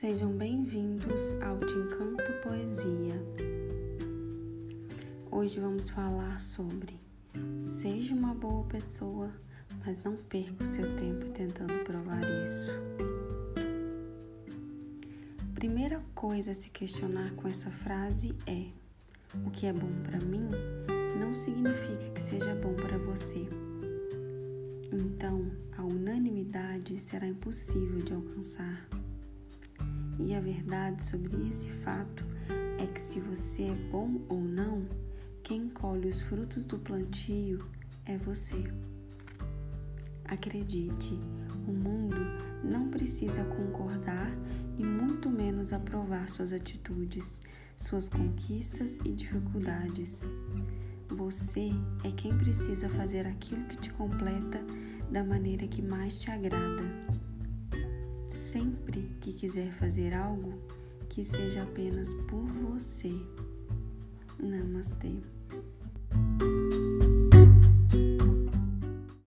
Sejam bem-vindos ao Te Encanto Poesia. Hoje vamos falar sobre Seja uma boa pessoa, mas não perca o seu tempo tentando provar isso. Primeira coisa a se questionar com essa frase é: o que é bom para mim não significa que seja bom para você. Então, a unanimidade será impossível de alcançar. E a verdade sobre esse fato é que se você é bom ou não, quem colhe os frutos do plantio é você. Acredite, o mundo não precisa concordar e muito menos aprovar suas atitudes, suas conquistas e dificuldades. Você é quem precisa fazer aquilo que te completa da maneira que mais te agrada. Sempre que quiser fazer algo, que seja apenas por você. Namastê.